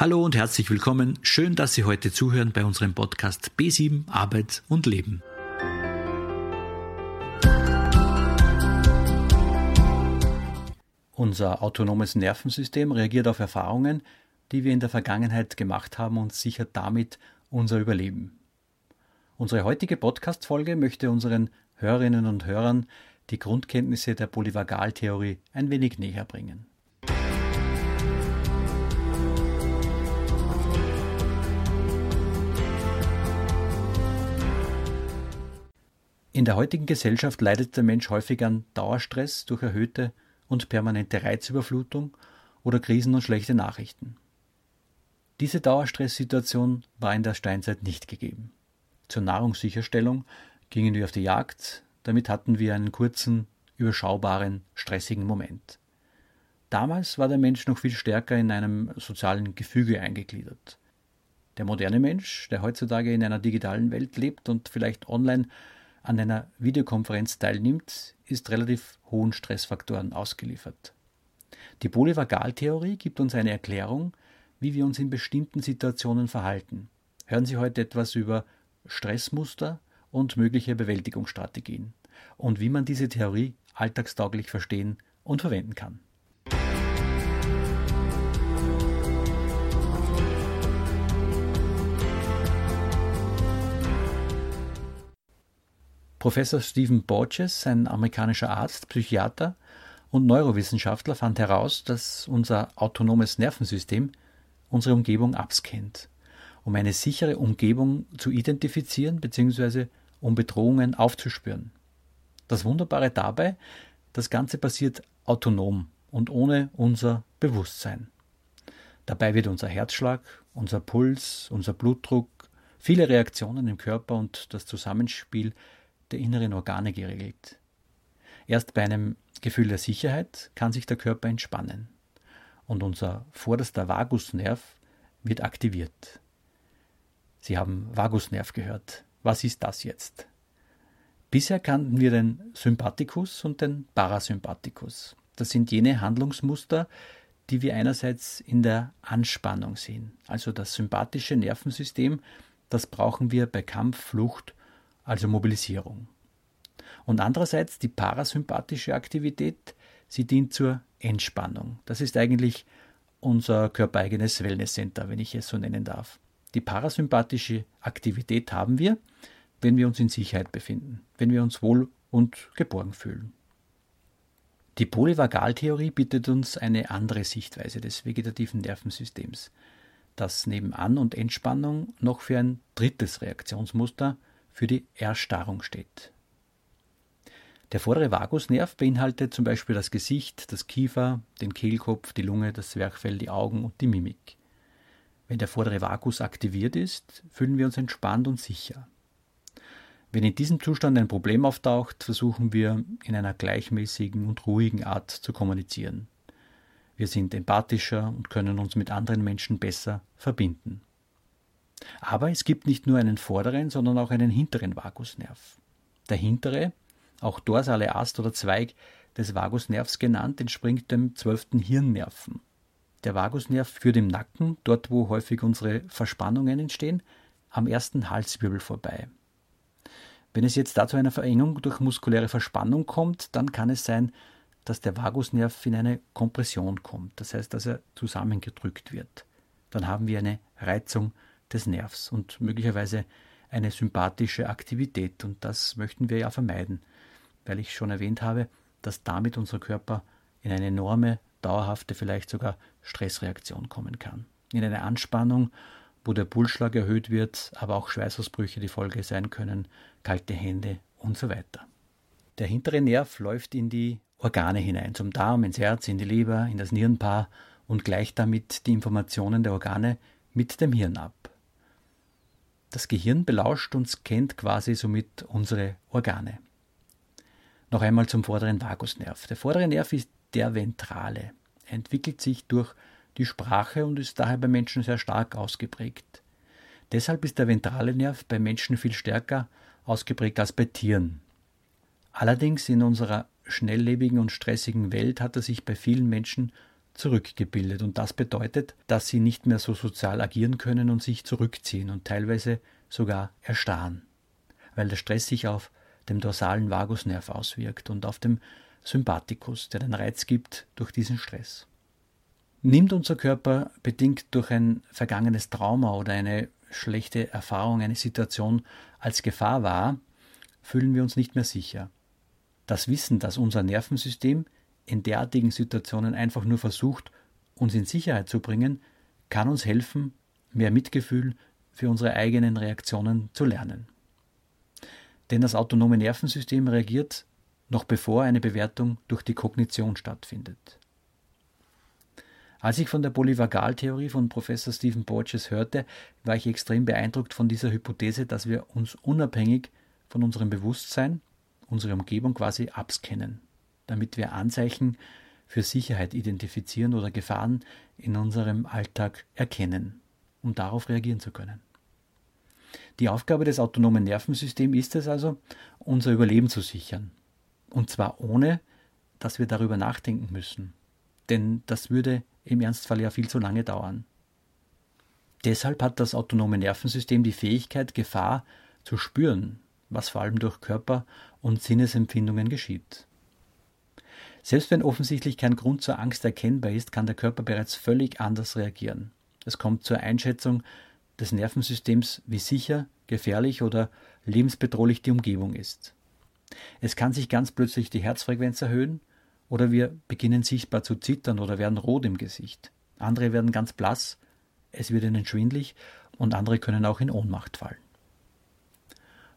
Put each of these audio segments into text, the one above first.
Hallo und herzlich willkommen. Schön, dass Sie heute zuhören bei unserem Podcast B7 Arbeit und Leben. Unser autonomes Nervensystem reagiert auf Erfahrungen, die wir in der Vergangenheit gemacht haben und sichert damit unser Überleben. Unsere heutige Podcast-Folge möchte unseren Hörerinnen und Hörern die Grundkenntnisse der Polyvagaltheorie ein wenig näher bringen. In der heutigen Gesellschaft leidet der Mensch häufig an Dauerstress durch erhöhte und permanente Reizüberflutung oder Krisen und schlechte Nachrichten. Diese Dauerstresssituation war in der Steinzeit nicht gegeben. Zur Nahrungssicherstellung gingen wir auf die Jagd, damit hatten wir einen kurzen, überschaubaren, stressigen Moment. Damals war der Mensch noch viel stärker in einem sozialen Gefüge eingegliedert. Der moderne Mensch, der heutzutage in einer digitalen Welt lebt und vielleicht online an einer Videokonferenz teilnimmt, ist relativ hohen Stressfaktoren ausgeliefert. Die Polyvagaltheorie gibt uns eine Erklärung, wie wir uns in bestimmten Situationen verhalten. Hören Sie heute etwas über Stressmuster und mögliche Bewältigungsstrategien und wie man diese Theorie alltagstauglich verstehen und verwenden kann. Professor Stephen Borges, ein amerikanischer Arzt, Psychiater und Neurowissenschaftler, fand heraus, dass unser autonomes Nervensystem unsere Umgebung abscannt, um eine sichere Umgebung zu identifizieren bzw. um Bedrohungen aufzuspüren. Das Wunderbare dabei, das Ganze passiert autonom und ohne unser Bewusstsein. Dabei wird unser Herzschlag, unser Puls, unser Blutdruck, viele Reaktionen im Körper und das Zusammenspiel der inneren Organe geregelt. Erst bei einem Gefühl der Sicherheit kann sich der Körper entspannen und unser vorderster Vagusnerv wird aktiviert. Sie haben Vagusnerv gehört. Was ist das jetzt? Bisher kannten wir den Sympathikus und den Parasympathikus. Das sind jene Handlungsmuster, die wir einerseits in der Anspannung sehen. Also das sympathische Nervensystem, das brauchen wir bei Kampf, Flucht also Mobilisierung. Und andererseits die parasympathische Aktivität, sie dient zur Entspannung. Das ist eigentlich unser körpereigenes Wellnesscenter, wenn ich es so nennen darf. Die parasympathische Aktivität haben wir, wenn wir uns in Sicherheit befinden, wenn wir uns wohl und geborgen fühlen. Die Polyvagaltheorie bietet uns eine andere Sichtweise des vegetativen Nervensystems, das neben An- und Entspannung noch für ein drittes Reaktionsmuster, für die Erstarrung steht. Der vordere Vagusnerv beinhaltet zum Beispiel das Gesicht, das Kiefer, den Kehlkopf, die Lunge, das Zwerchfell, die Augen und die Mimik. Wenn der vordere Vagus aktiviert ist, fühlen wir uns entspannt und sicher. Wenn in diesem Zustand ein Problem auftaucht, versuchen wir in einer gleichmäßigen und ruhigen Art zu kommunizieren. Wir sind empathischer und können uns mit anderen Menschen besser verbinden. Aber es gibt nicht nur einen vorderen, sondern auch einen hinteren Vagusnerv. Der hintere, auch dorsale Ast oder Zweig des Vagusnervs genannt, entspringt dem zwölften Hirnnerven. Der Vagusnerv führt im Nacken, dort wo häufig unsere Verspannungen entstehen, am ersten Halswirbel vorbei. Wenn es jetzt dazu einer Verengung durch muskuläre Verspannung kommt, dann kann es sein, dass der Vagusnerv in eine Kompression kommt, das heißt, dass er zusammengedrückt wird. Dann haben wir eine Reizung des Nervs und möglicherweise eine sympathische Aktivität. Und das möchten wir ja vermeiden, weil ich schon erwähnt habe, dass damit unser Körper in eine enorme, dauerhafte, vielleicht sogar Stressreaktion kommen kann. In eine Anspannung, wo der Pulsschlag erhöht wird, aber auch Schweißausbrüche die Folge sein können, kalte Hände und so weiter. Der hintere Nerv läuft in die Organe hinein, zum Darm, ins Herz, in die Leber, in das Nierenpaar und gleicht damit die Informationen der Organe mit dem Hirn ab. Das Gehirn belauscht und scannt quasi somit unsere Organe. Noch einmal zum vorderen Vagusnerv. Der vordere Nerv ist der ventrale. Er entwickelt sich durch die Sprache und ist daher bei Menschen sehr stark ausgeprägt. Deshalb ist der ventrale Nerv bei Menschen viel stärker ausgeprägt als bei Tieren. Allerdings in unserer schnelllebigen und stressigen Welt hat er sich bei vielen Menschen zurückgebildet. Und das bedeutet, dass sie nicht mehr so sozial agieren können und sich zurückziehen und teilweise sogar erstarren, weil der Stress sich auf dem dorsalen Vagusnerv auswirkt und auf dem Sympathikus, der den Reiz gibt durch diesen Stress. Nimmt unser Körper bedingt durch ein vergangenes Trauma oder eine schlechte Erfahrung eine Situation als Gefahr wahr, fühlen wir uns nicht mehr sicher. Das Wissen, dass unser Nervensystem in derartigen Situationen einfach nur versucht, uns in Sicherheit zu bringen, kann uns helfen, mehr Mitgefühl für unsere eigenen Reaktionen zu lernen. Denn das autonome Nervensystem reagiert noch bevor eine Bewertung durch die Kognition stattfindet. Als ich von der Polyvagaltheorie von Professor Stephen Porges hörte, war ich extrem beeindruckt von dieser Hypothese, dass wir uns unabhängig von unserem Bewusstsein, unsere Umgebung quasi abscannen, damit wir Anzeichen für Sicherheit identifizieren oder Gefahren in unserem Alltag erkennen, um darauf reagieren zu können. Die Aufgabe des autonomen Nervensystems ist es also, unser Überleben zu sichern. Und zwar ohne, dass wir darüber nachdenken müssen. Denn das würde im Ernstfall ja viel zu lange dauern. Deshalb hat das autonome Nervensystem die Fähigkeit, Gefahr zu spüren, was vor allem durch Körper- und Sinnesempfindungen geschieht. Selbst wenn offensichtlich kein Grund zur Angst erkennbar ist, kann der Körper bereits völlig anders reagieren. Es kommt zur Einschätzung des Nervensystems, wie sicher, gefährlich oder lebensbedrohlich die Umgebung ist. Es kann sich ganz plötzlich die Herzfrequenz erhöhen oder wir beginnen sichtbar zu zittern oder werden rot im Gesicht. Andere werden ganz blass, es wird ihnen schwindlig und andere können auch in Ohnmacht fallen.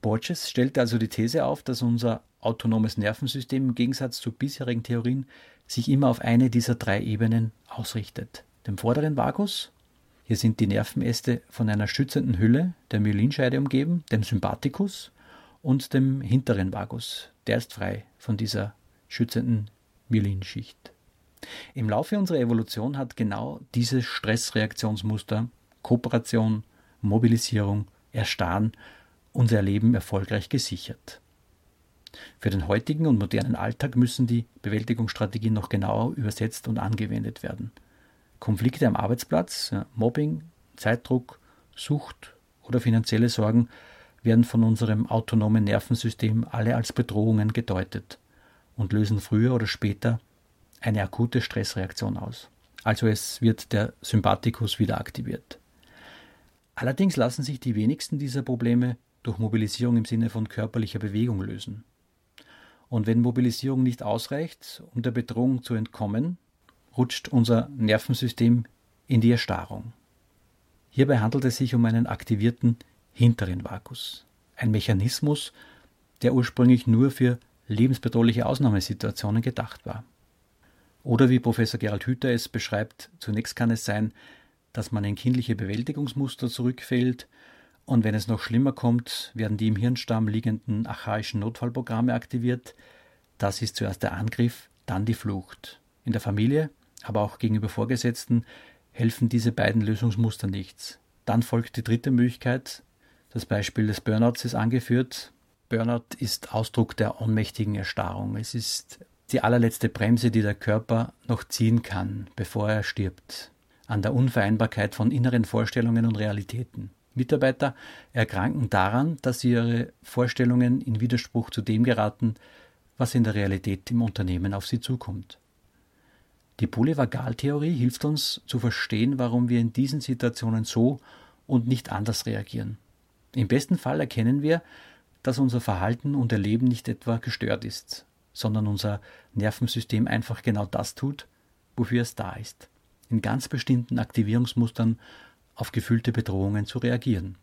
Borges stellt also die These auf, dass unser autonomes Nervensystem im Gegensatz zu bisherigen Theorien sich immer auf eine dieser drei Ebenen ausrichtet. Dem vorderen Vagus, hier sind die Nervenäste von einer schützenden Hülle, der Myelinscheide umgeben, dem Sympathikus und dem hinteren Vagus, der ist frei von dieser schützenden Myelinschicht. Im Laufe unserer Evolution hat genau dieses Stressreaktionsmuster Kooperation, Mobilisierung, Erstarren unser Leben erfolgreich gesichert. Für den heutigen und modernen Alltag müssen die Bewältigungsstrategien noch genauer übersetzt und angewendet werden. Konflikte am Arbeitsplatz, Mobbing, Zeitdruck, Sucht oder finanzielle Sorgen werden von unserem autonomen Nervensystem alle als Bedrohungen gedeutet und lösen früher oder später eine akute Stressreaktion aus. Also es wird der Sympathikus wieder aktiviert. Allerdings lassen sich die wenigsten dieser Probleme durch Mobilisierung im Sinne von körperlicher Bewegung lösen. Und wenn Mobilisierung nicht ausreicht, um der Bedrohung zu entkommen, rutscht unser Nervensystem in die Erstarrung. Hierbei handelt es sich um einen aktivierten hinteren Vagus, ein Mechanismus, der ursprünglich nur für lebensbedrohliche Ausnahmesituationen gedacht war. Oder wie Professor Gerald Hüther es beschreibt, zunächst kann es sein, dass man in kindliche Bewältigungsmuster zurückfällt, und wenn es noch schlimmer kommt, werden die im Hirnstamm liegenden archaischen Notfallprogramme aktiviert. Das ist zuerst der Angriff, dann die Flucht. In der Familie, aber auch gegenüber Vorgesetzten helfen diese beiden Lösungsmuster nichts. Dann folgt die dritte Möglichkeit. Das Beispiel des Burnouts ist angeführt. Burnout ist Ausdruck der ohnmächtigen Erstarrung. Es ist die allerletzte Bremse, die der Körper noch ziehen kann, bevor er stirbt, an der Unvereinbarkeit von inneren Vorstellungen und Realitäten. Mitarbeiter erkranken daran, dass ihre Vorstellungen in Widerspruch zu dem geraten, was in der Realität im Unternehmen auf sie zukommt. Die Polyvagaltheorie hilft uns zu verstehen, warum wir in diesen Situationen so und nicht anders reagieren. Im besten Fall erkennen wir, dass unser Verhalten und Erleben nicht etwa gestört ist, sondern unser Nervensystem einfach genau das tut, wofür es da ist. In ganz bestimmten Aktivierungsmustern auf gefühlte Bedrohungen zu reagieren.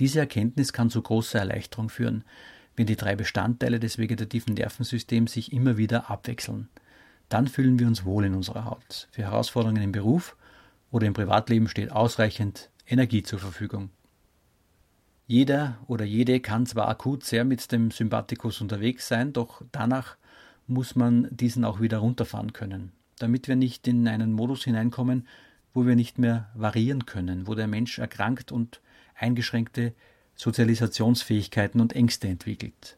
Diese Erkenntnis kann zu großer Erleichterung führen, wenn die drei Bestandteile des vegetativen Nervensystems sich immer wieder abwechseln. Dann fühlen wir uns wohl in unserer Haut. Für Herausforderungen im Beruf oder im Privatleben steht ausreichend Energie zur Verfügung. Jeder oder jede kann zwar akut sehr mit dem Sympathikus unterwegs sein, doch danach muss man diesen auch wieder runterfahren können, damit wir nicht in einen Modus hineinkommen, wo wir nicht mehr variieren können, wo der Mensch erkrankt und eingeschränkte Sozialisationsfähigkeiten und Ängste entwickelt.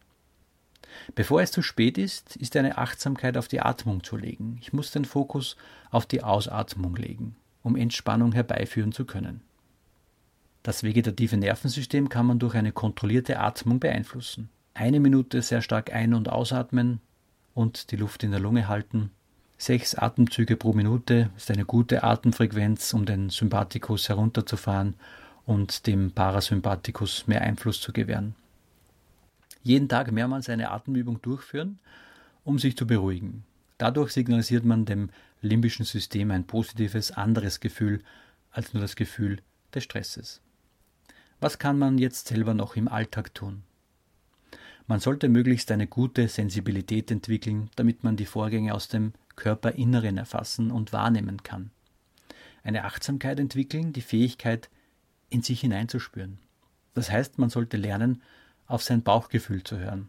Bevor es zu spät ist, ist eine Achtsamkeit auf die Atmung zu legen. Ich muss den Fokus auf die Ausatmung legen, um Entspannung herbeiführen zu können. Das vegetative Nervensystem kann man durch eine kontrollierte Atmung beeinflussen. Eine Minute sehr stark ein- und ausatmen und die Luft in der Lunge halten. Sechs Atemzüge pro Minute ist eine gute Atemfrequenz, um den Sympathikus herunterzufahren und dem Parasympathikus mehr Einfluss zu gewähren. Jeden Tag mehrmals eine Atemübung durchführen, um sich zu beruhigen. Dadurch signalisiert man dem limbischen System ein positives, anderes Gefühl als nur das Gefühl des Stresses. Was kann man jetzt selber noch im Alltag tun? Man sollte möglichst eine gute Sensibilität entwickeln, damit man die Vorgänge aus dem Körperinneren erfassen und wahrnehmen kann. Eine Achtsamkeit entwickeln, die Fähigkeit, in sich hineinzuspüren. Das heißt, man sollte lernen, auf sein Bauchgefühl zu hören.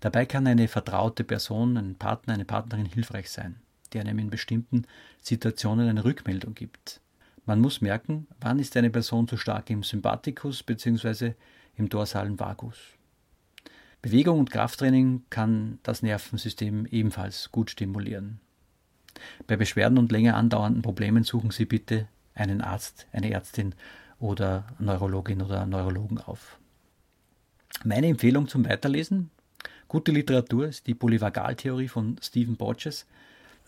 Dabei kann eine vertraute Person, ein Partner, eine Partnerin hilfreich sein, die einem in bestimmten Situationen eine Rückmeldung gibt. Man muss merken, wann ist eine Person zu stark im Sympathikus bzw. im dorsalen Vagus. Bewegung und Krafttraining kann das Nervensystem ebenfalls gut stimulieren. Bei Beschwerden und länger andauernden Problemen suchen Sie bitte einen Arzt, eine Ärztin oder Neurologin oder Neurologen auf. Meine Empfehlung zum Weiterlesen, gute Literatur, ist die Polyvagaltheorie von Stephen Borges.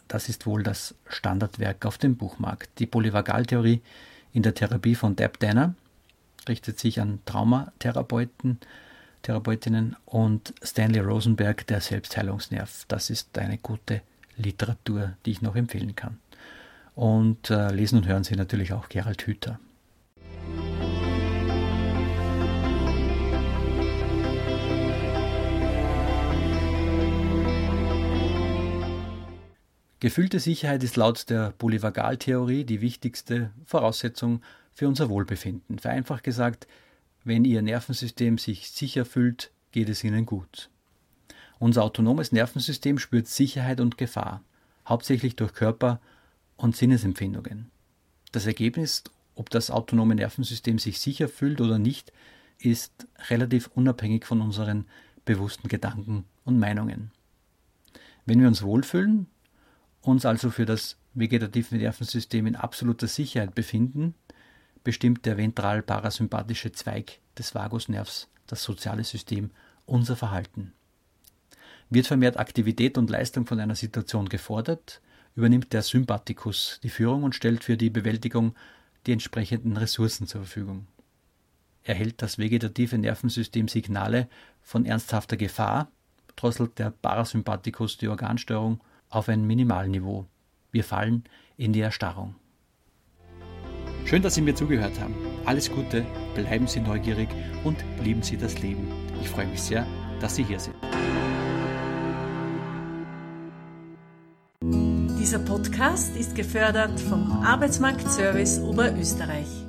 Das ist wohl das Standardwerk auf dem Buchmarkt. Die Polyvagaltheorie in der Therapie von Deb Danner richtet sich an Traumatherapeuten, Therapeutinnen und Stanley Rosenberg, der Selbstheilungsnerv. Das ist eine gute Literatur, die ich noch empfehlen kann. Und äh, lesen und hören Sie natürlich auch Gerald Hüther. Gefühlte Sicherheit ist laut der Polyvagaltheorie die wichtigste Voraussetzung für unser Wohlbefinden. Vereinfacht gesagt, wenn Ihr Nervensystem sich sicher fühlt, geht es Ihnen gut. Unser autonomes Nervensystem spürt Sicherheit und Gefahr, hauptsächlich durch Körper- und Sinnesempfindungen. Das Ergebnis, ob das autonome Nervensystem sich sicher fühlt oder nicht, ist relativ unabhängig von unseren bewussten Gedanken und Meinungen. Wenn wir uns wohlfühlen, uns also für das vegetative Nervensystem in absoluter Sicherheit befinden, bestimmt der ventral-parasympathische Zweig des Vagusnervs, das soziale System, unser Verhalten. Wird vermehrt Aktivität und Leistung von einer Situation gefordert, übernimmt der Sympathikus die Führung und stellt für die Bewältigung die entsprechenden Ressourcen zur Verfügung. Erhält das vegetative Nervensystem Signale von ernsthafter Gefahr, drosselt der Parasympathikus die Organsteuerung auf ein Minimalniveau. Wir fallen in die Erstarrung. Schön, dass Sie mir zugehört haben. Alles Gute, bleiben Sie neugierig und lieben Sie das Leben. Ich freue mich sehr, dass Sie hier sind. Dieser Podcast ist gefördert vom Arbeitsmarktservice Oberösterreich.